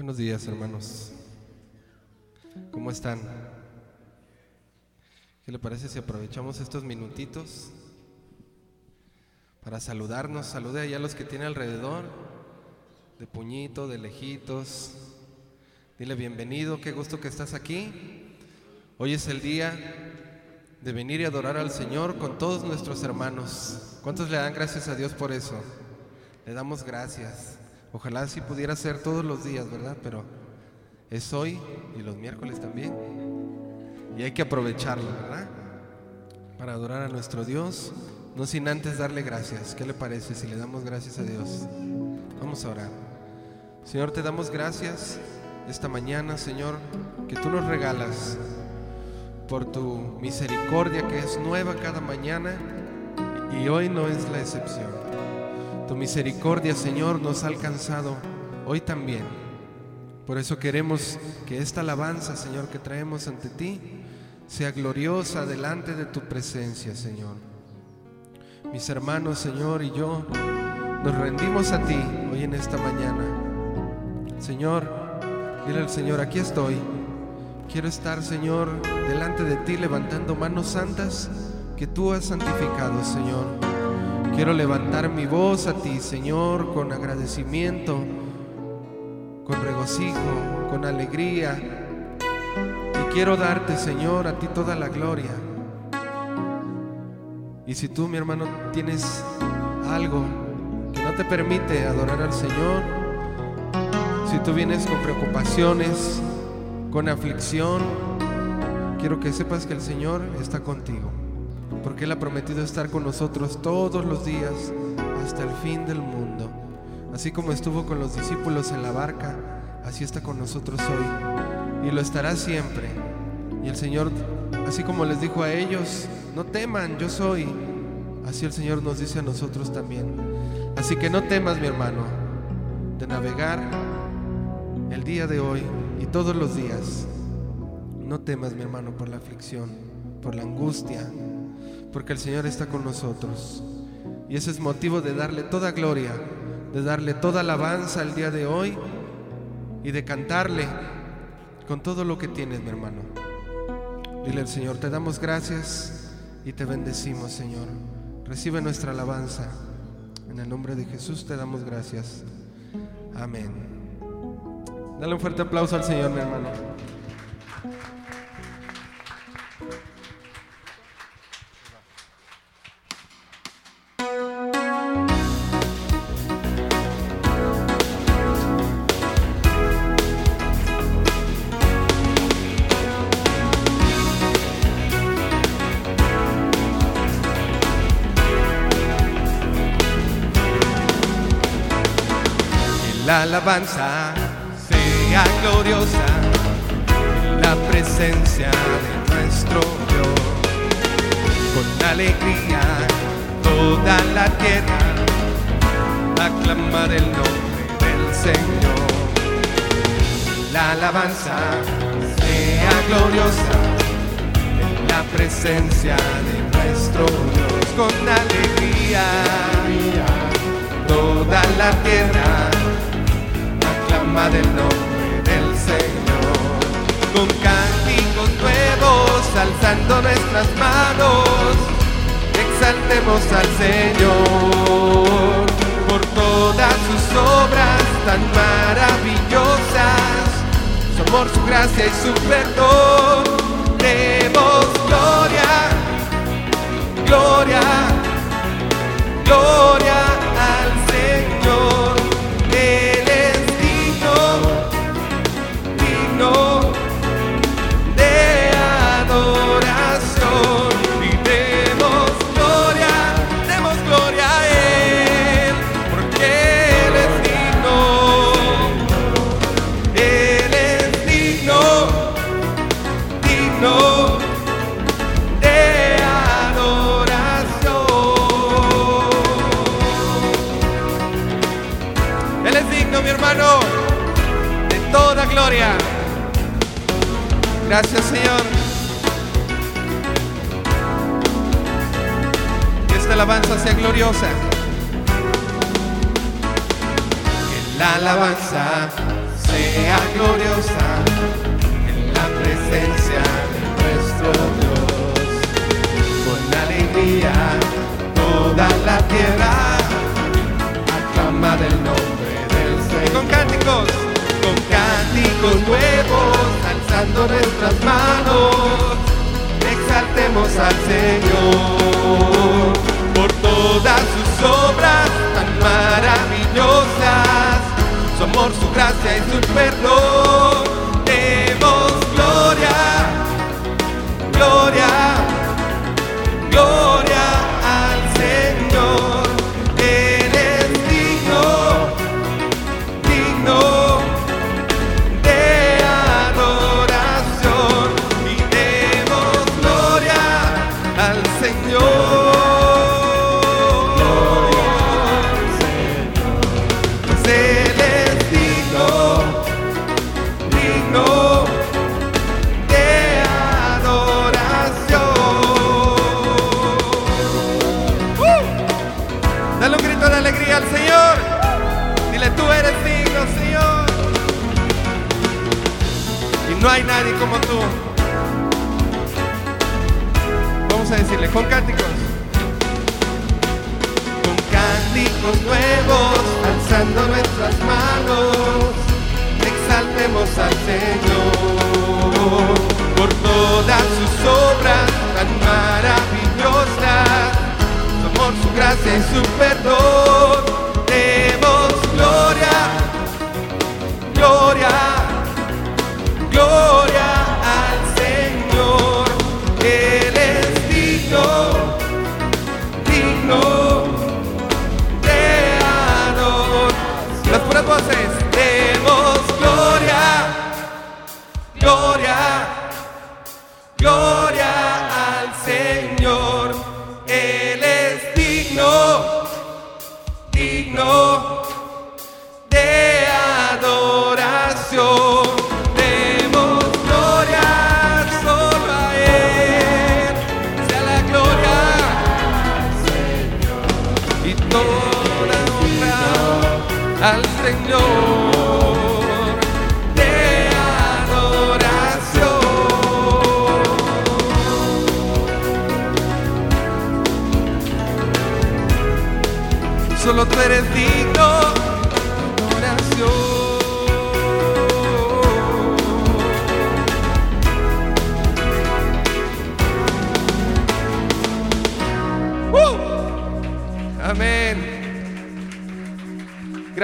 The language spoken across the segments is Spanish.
Buenos días, hermanos. ¿Cómo están? ¿Qué le parece si aprovechamos estos minutitos para saludarnos? Salude allá a los que tiene alrededor, de puñito, de lejitos. Dile bienvenido, qué gusto que estás aquí. Hoy es el día de venir y adorar al Señor con todos nuestros hermanos. ¿Cuántos le dan gracias a Dios por eso? Le damos gracias. Ojalá así pudiera ser todos los días, ¿verdad? Pero es hoy y los miércoles también. Y hay que aprovecharlo, ¿verdad? Para adorar a nuestro Dios, no sin antes darle gracias. ¿Qué le parece si le damos gracias a Dios? Vamos a orar. Señor, te damos gracias esta mañana, Señor, que tú nos regalas por tu misericordia que es nueva cada mañana y hoy no es la excepción. Tu misericordia, Señor, nos ha alcanzado hoy también. Por eso queremos que esta alabanza, Señor, que traemos ante ti, sea gloriosa delante de tu presencia, Señor. Mis hermanos, Señor, y yo nos rendimos a ti hoy en esta mañana. Señor, dile al Señor, aquí estoy. Quiero estar, Señor, delante de ti levantando manos santas que tú has santificado, Señor. Quiero levantar mi voz a ti, Señor, con agradecimiento, con regocijo, con alegría. Y quiero darte, Señor, a ti toda la gloria. Y si tú, mi hermano, tienes algo que no te permite adorar al Señor, si tú vienes con preocupaciones, con aflicción, quiero que sepas que el Señor está contigo porque Él ha prometido estar con nosotros todos los días hasta el fin del mundo. Así como estuvo con los discípulos en la barca, así está con nosotros hoy y lo estará siempre. Y el Señor, así como les dijo a ellos, no teman, yo soy, así el Señor nos dice a nosotros también. Así que no temas, mi hermano, de navegar el día de hoy y todos los días. No temas, mi hermano, por la aflicción, por la angustia, porque el Señor está con nosotros. Y ese es motivo de darle toda gloria, de darle toda alabanza el día de hoy y de cantarle con todo lo que tienes, mi hermano. Dile al Señor, te damos gracias y te bendecimos, Señor. Recibe nuestra alabanza. En el nombre de Jesús te damos gracias. Amén. Dale un fuerte aplauso al Señor, mi hermano. Alabanza sea gloriosa en la presencia de nuestro Dios. Con alegría toda la tierra aclama el nombre del Señor. La alabanza sea gloriosa en la presencia de nuestro Dios. Con alegría toda la tierra del nombre del Señor. Con cánticos nuevos, alzando nuestras manos, exaltemos al Señor por todas sus obras tan maravillosas. Su amor, su gracia y su perdón. Demos gloria, gloria Gracias, Señor. Que esta alabanza sea gloriosa. Que la alabanza sea gloriosa en la presencia de nuestro Dios. Con alegría toda la tierra aclama del nombre del Señor. Con cánticos cánticos nuevos, alzando nuestras manos, exaltemos al Señor por todas sus obras tan maravillosas, su amor, su gracia y su perdón Bible says,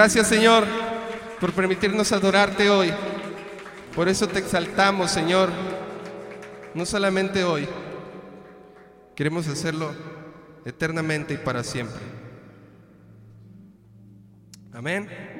Gracias Señor por permitirnos adorarte hoy. Por eso te exaltamos Señor. No solamente hoy. Queremos hacerlo eternamente y para siempre. Amén.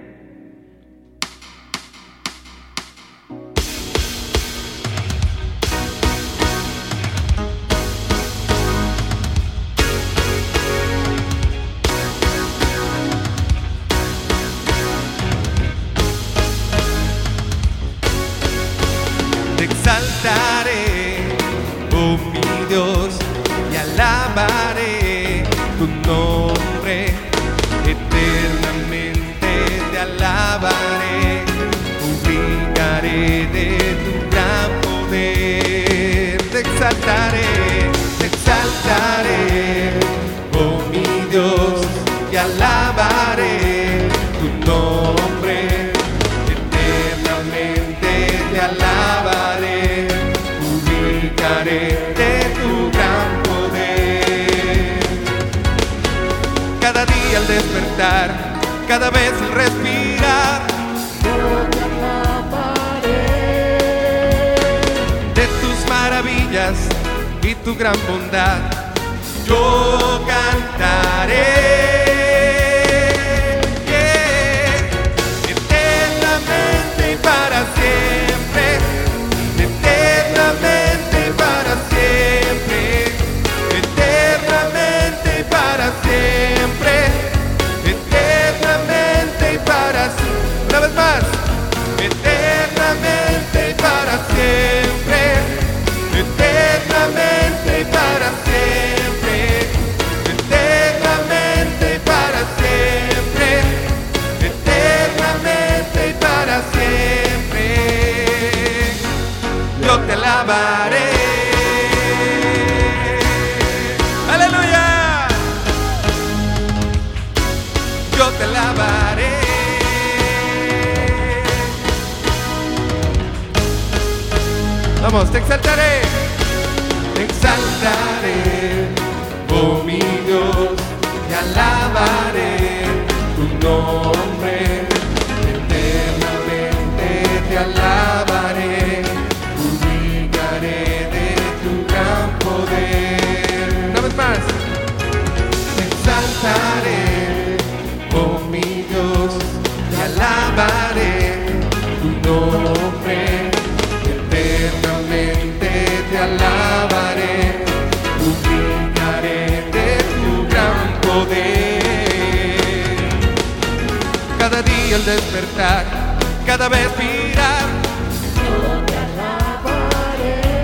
Cada vez mirar.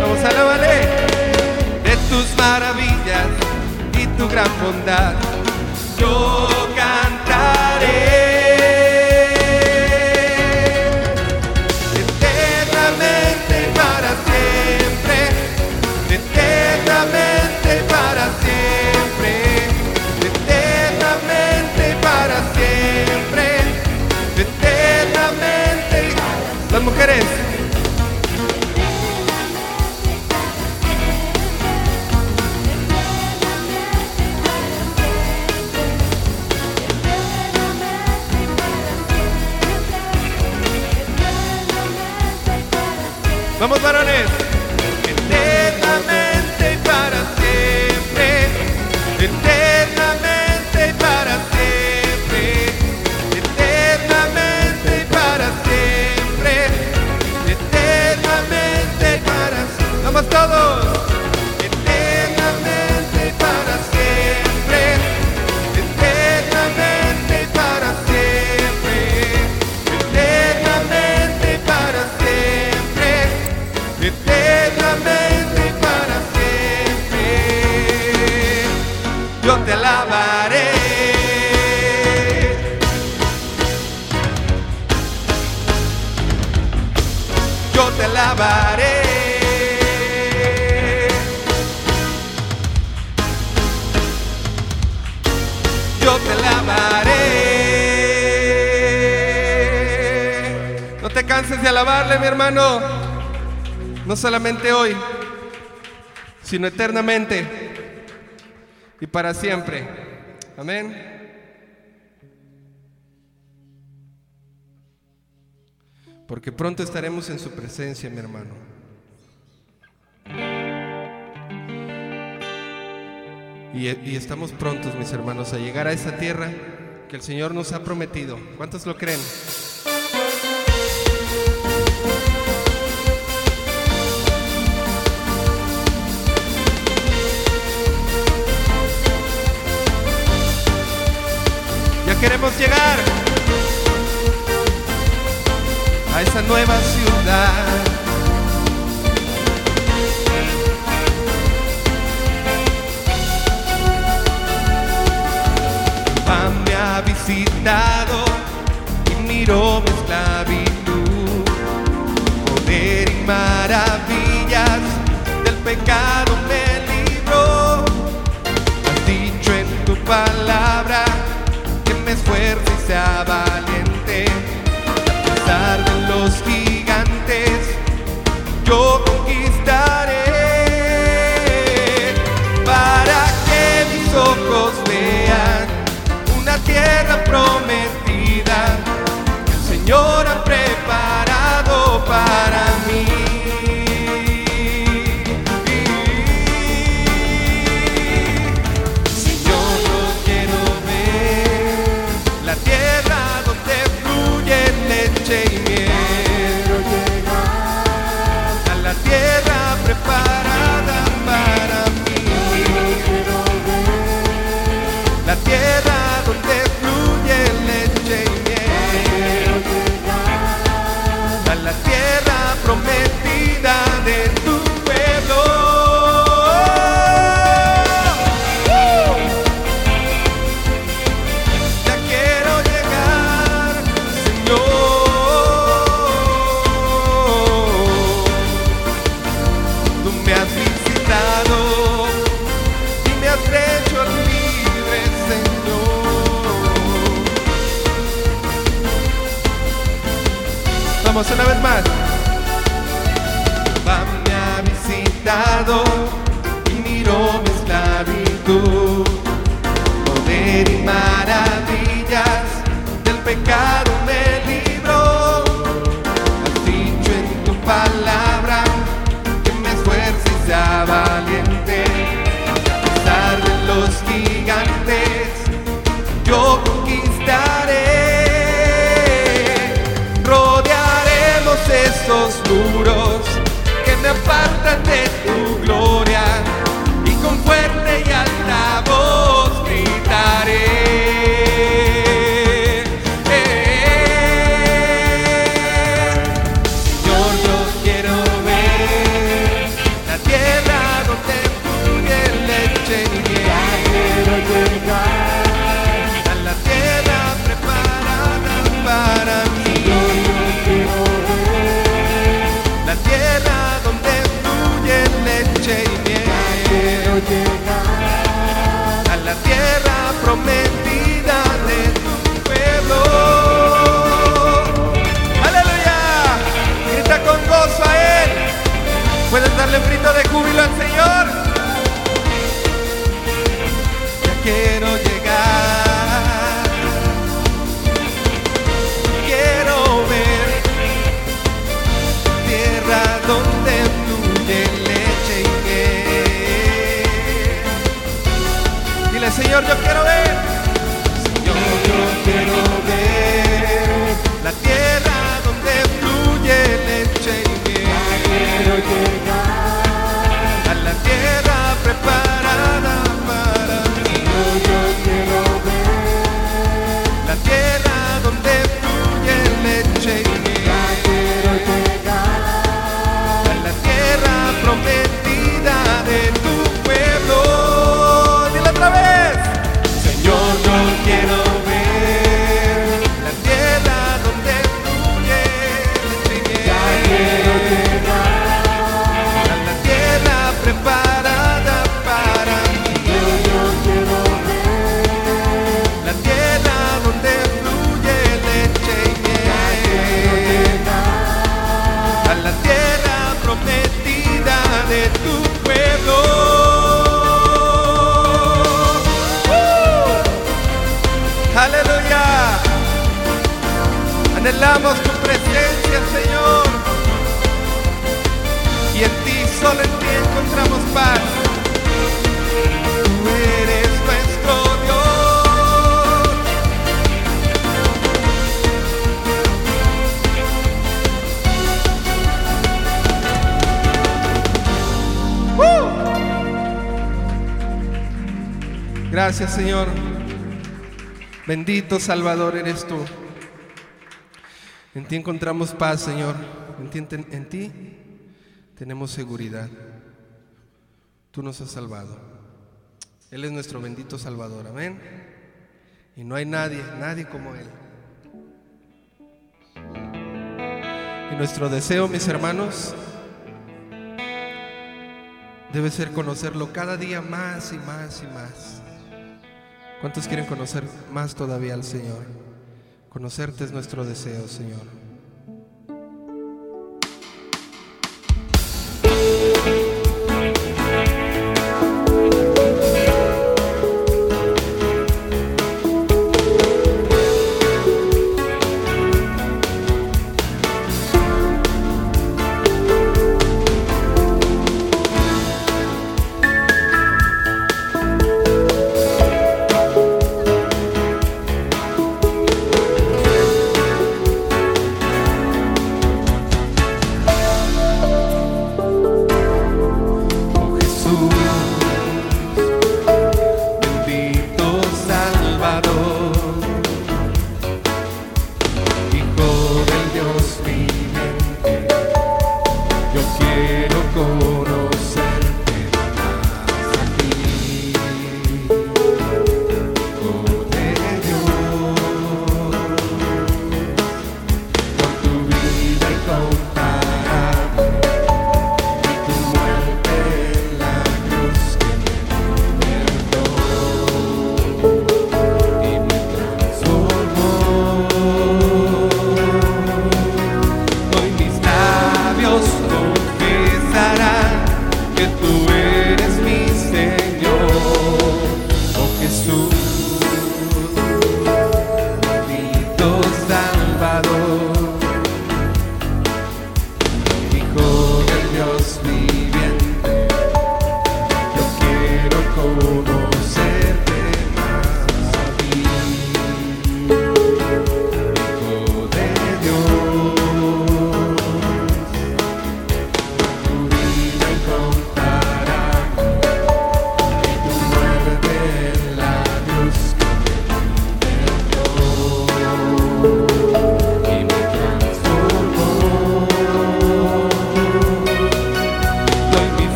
Vamos a alabaré de tus maravillas y tu gran bondad. Yo cantaré varones. Te alabaré. Yo te alabaré. No te canses de alabarle, mi hermano. No solamente hoy, sino eternamente y para siempre. Amén. Porque pronto estaremos en su presencia, mi hermano. Y, estamos prontos, mis hermanos, a llegar a esa tierra que el Señor nos ha prometido. ¿Cuántos lo creen? Ya queremos llegar esa nueva ciudad. Papá me ha visitado y miró mi esclavitud, poder y maravillas del pecado me libró. Has dicho en tu palabra que me esfuerce y sea valiente. Pecado Darle un de júbilo al Señor. Ya quiero llegar. Quiero ver tierra donde fluye leche y miel. Dile, Señor, yo quiero ver. Gracias, Señor. Bendito Salvador eres tú. En ti encontramos paz, Señor. En ti, en ti tenemos seguridad. Tú nos has salvado. Él es nuestro bendito Salvador. Amén. Y no hay nadie, nadie como Él. Y nuestro deseo, mis hermanos, debe ser conocerlo cada día más y más y más. ¿Cuántos quieren conocer más todavía al Señor? Conocerte es nuestro deseo, Señor.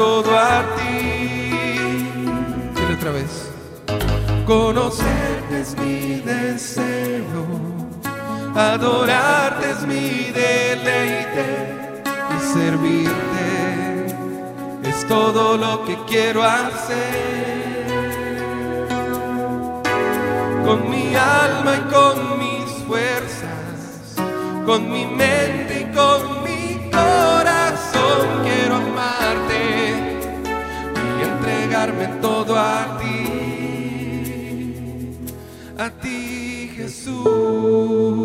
Todo a ti. Otra vez. Conocerte es mi deseo, adorarte es mi deleite y servirte es todo lo que quiero hacer. Con mi alma y con mis fuerzas, con mi mente y con entregarme todo a ti, a ti Jesús.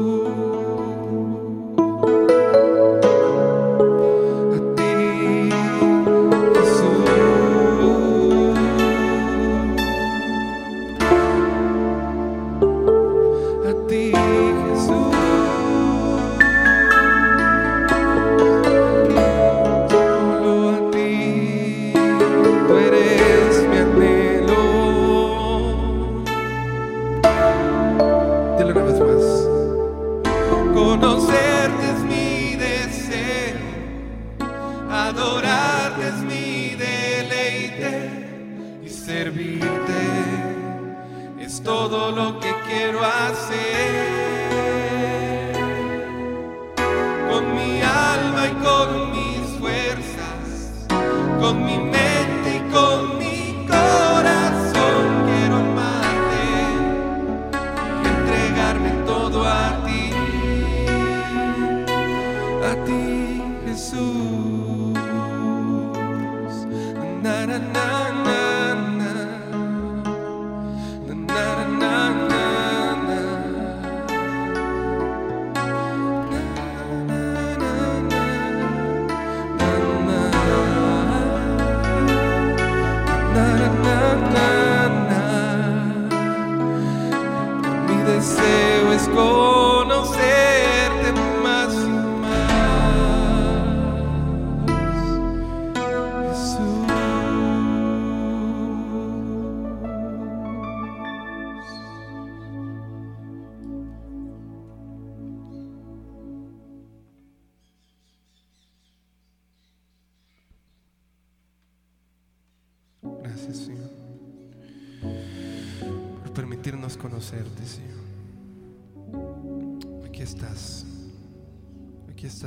Servirte es todo lo que quiero hacer. Con mi alma y con mis fuerzas, con mi mente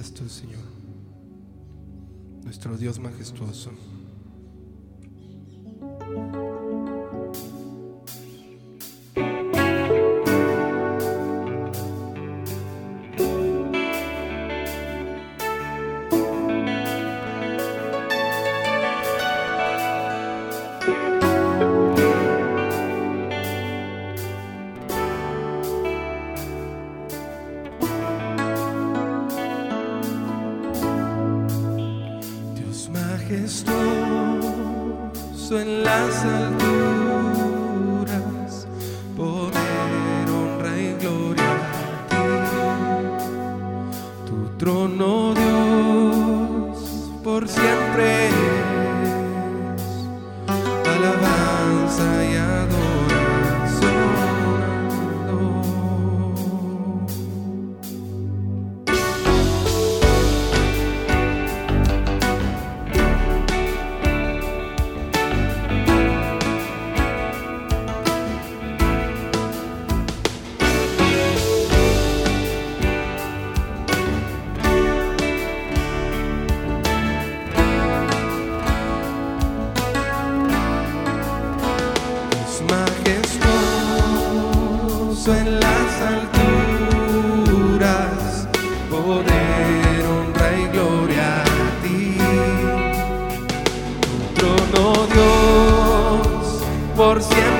Señor, nuestro Dios majestuoso. En las alturas, poder, honra y gloria a ti. Tu trono, Dios, por siempre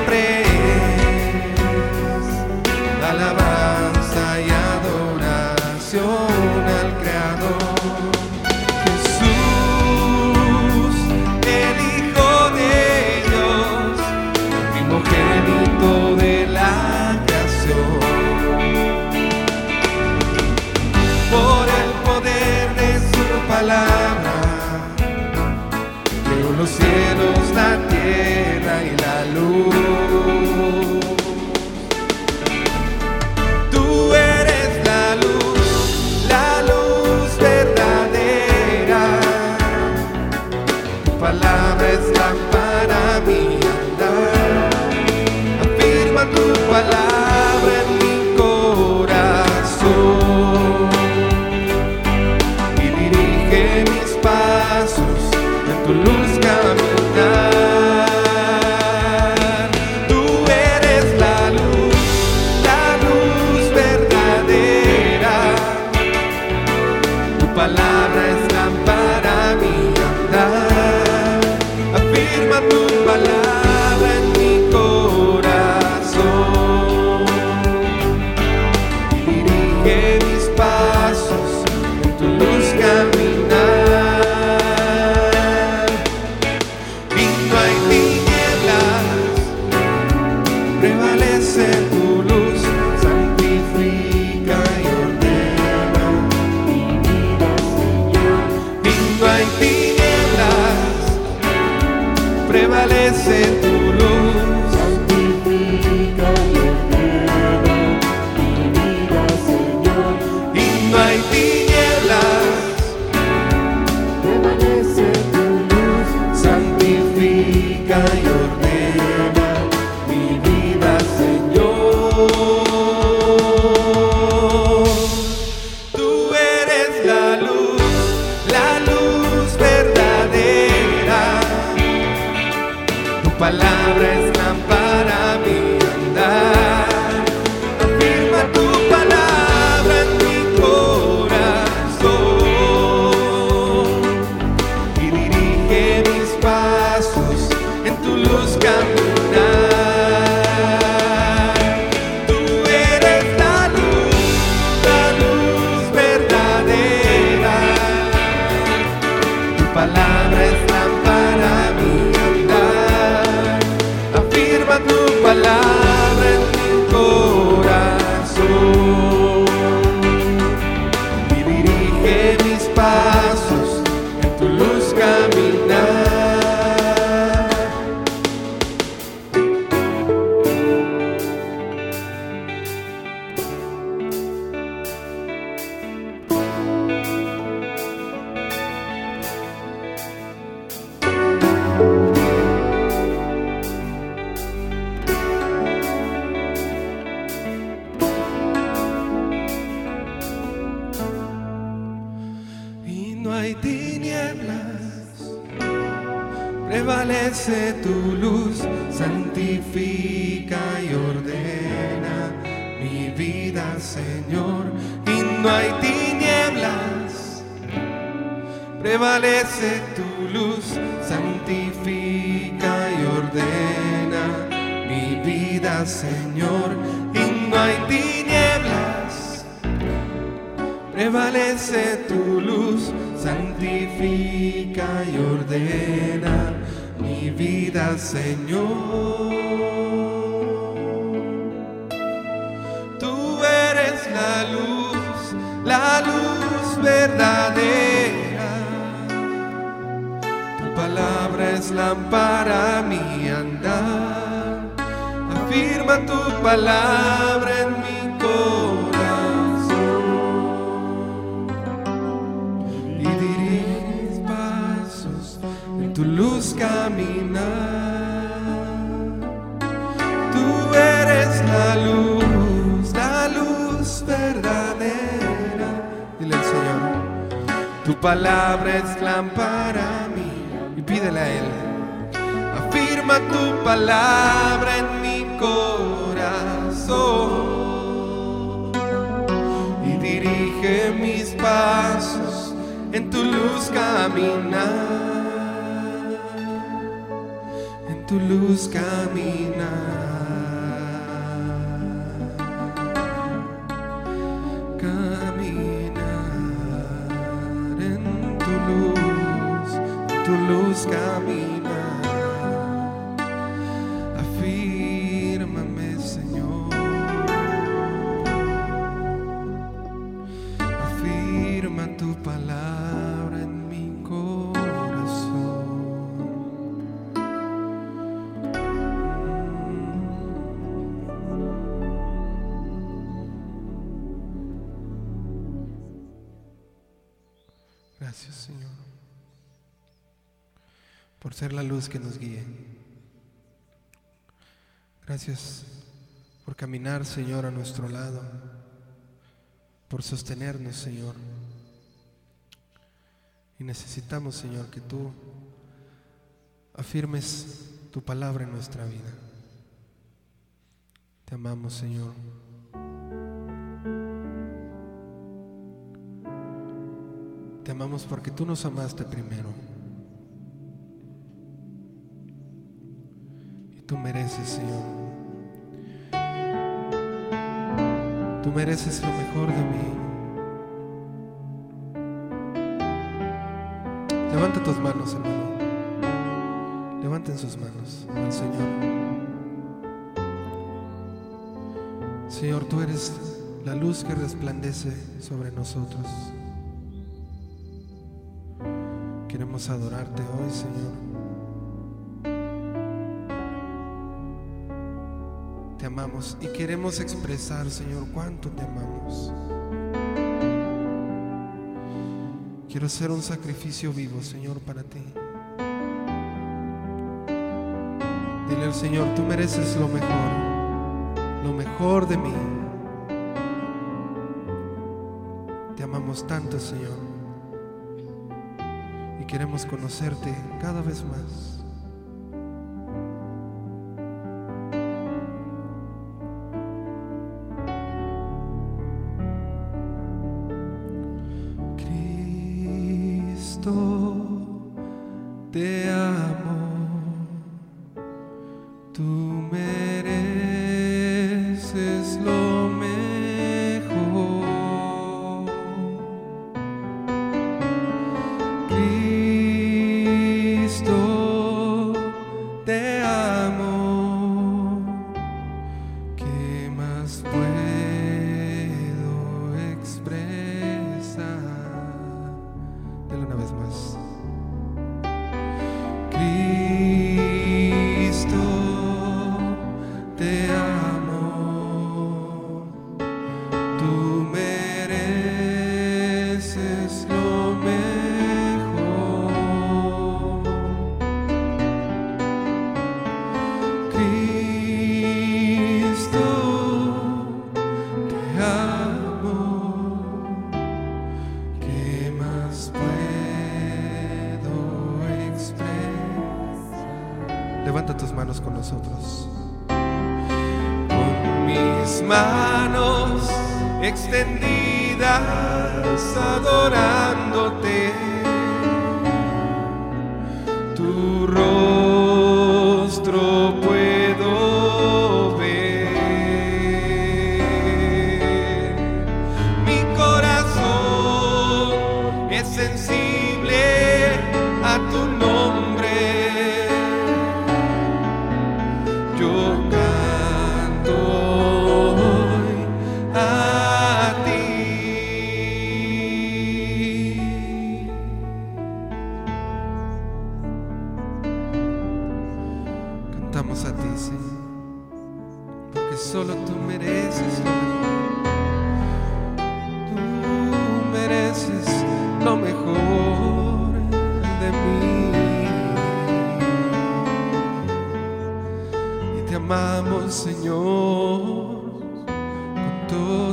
Señor. Tú eres la luz, la luz verdadera. Tu palabra es lámpara mi andar. Afirma tu palabra en mi corazón. Y dirige pasos en tu luz caminar. luz, la luz verdadera. Dile al Señor, tu palabra es lámpara mí y pídele a Él. Afirma tu palabra en mi corazón y dirige mis pasos en tu luz caminar. En tu luz caminar. tu luz caminar. Afírmame, Señor. Afirma tu palabra. ser la luz que nos guíe. Gracias por caminar, Señor, a nuestro lado, por sostenernos, Señor. Y necesitamos, Señor, que tú afirmes tu palabra en nuestra vida. Te amamos, Señor. Te amamos porque tú nos amaste primero. Tú mereces, Señor. Tú mereces lo mejor de mí. Levanta tus manos, hermano. Levanten sus manos al Señor. Señor, tú eres la luz que resplandece sobre nosotros. Queremos adorarte hoy, Señor. Amamos y queremos expresar, Señor, cuánto te amamos. Quiero ser un sacrificio vivo, Señor, para ti. Dile al Señor, tú mereces lo mejor, lo mejor de mí. Te amamos tanto, Señor, y queremos conocerte cada vez más. Señor, con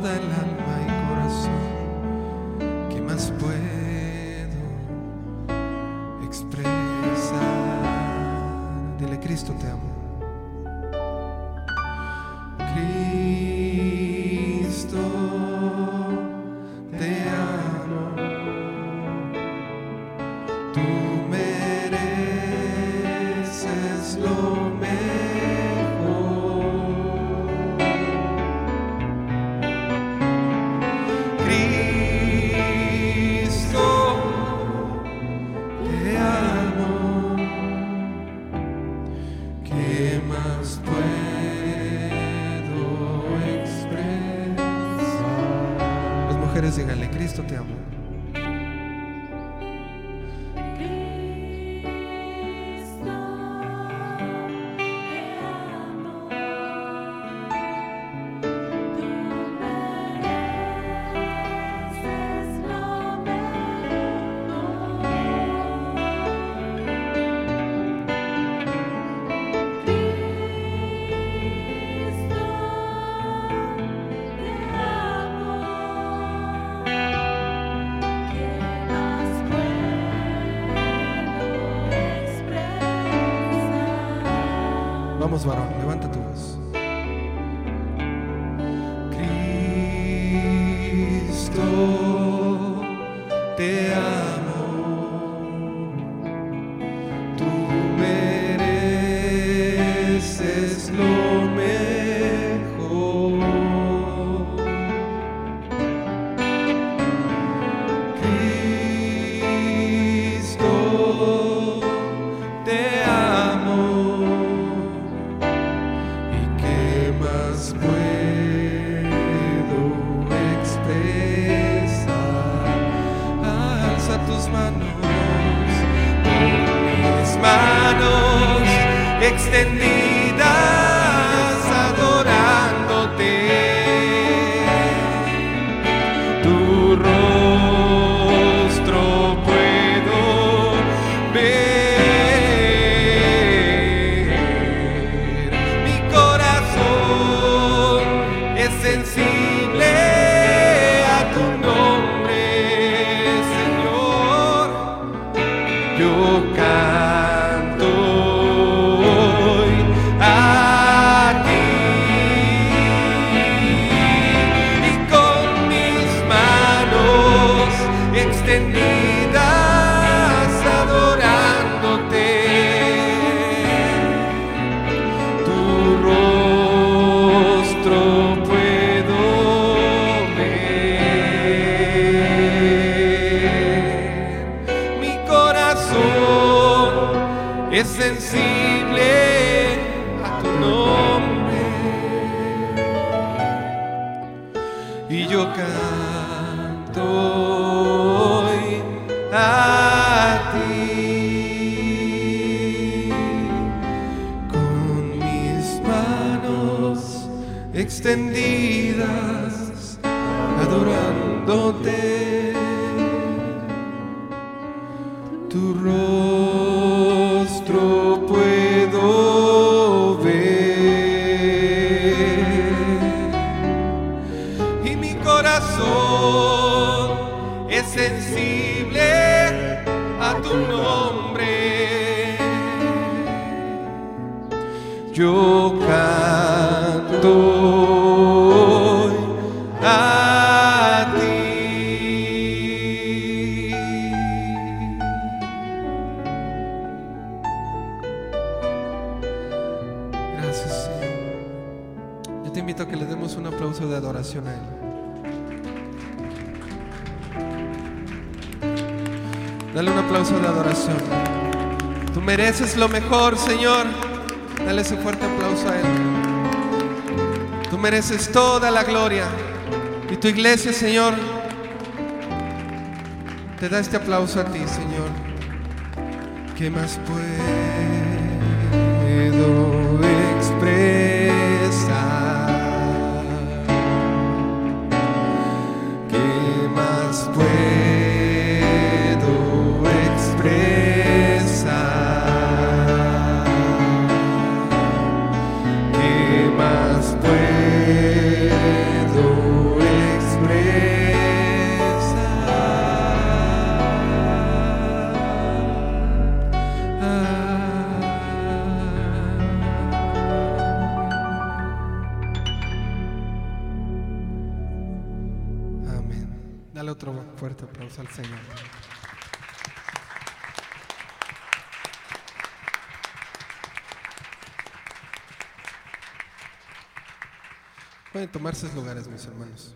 Vamos, varón, levanta tu voz. extendí Yo te invito a que le demos un aplauso de adoración a Él. Dale un aplauso de adoración. Tú mereces lo mejor, Señor. Dale ese fuerte aplauso a Él. Tú mereces toda la gloria. Y tu iglesia, Señor, te da este aplauso a ti, Señor. ¿Qué más puedo expresar? Al Señor. Pueden tomar sus lugares, mis hermanos.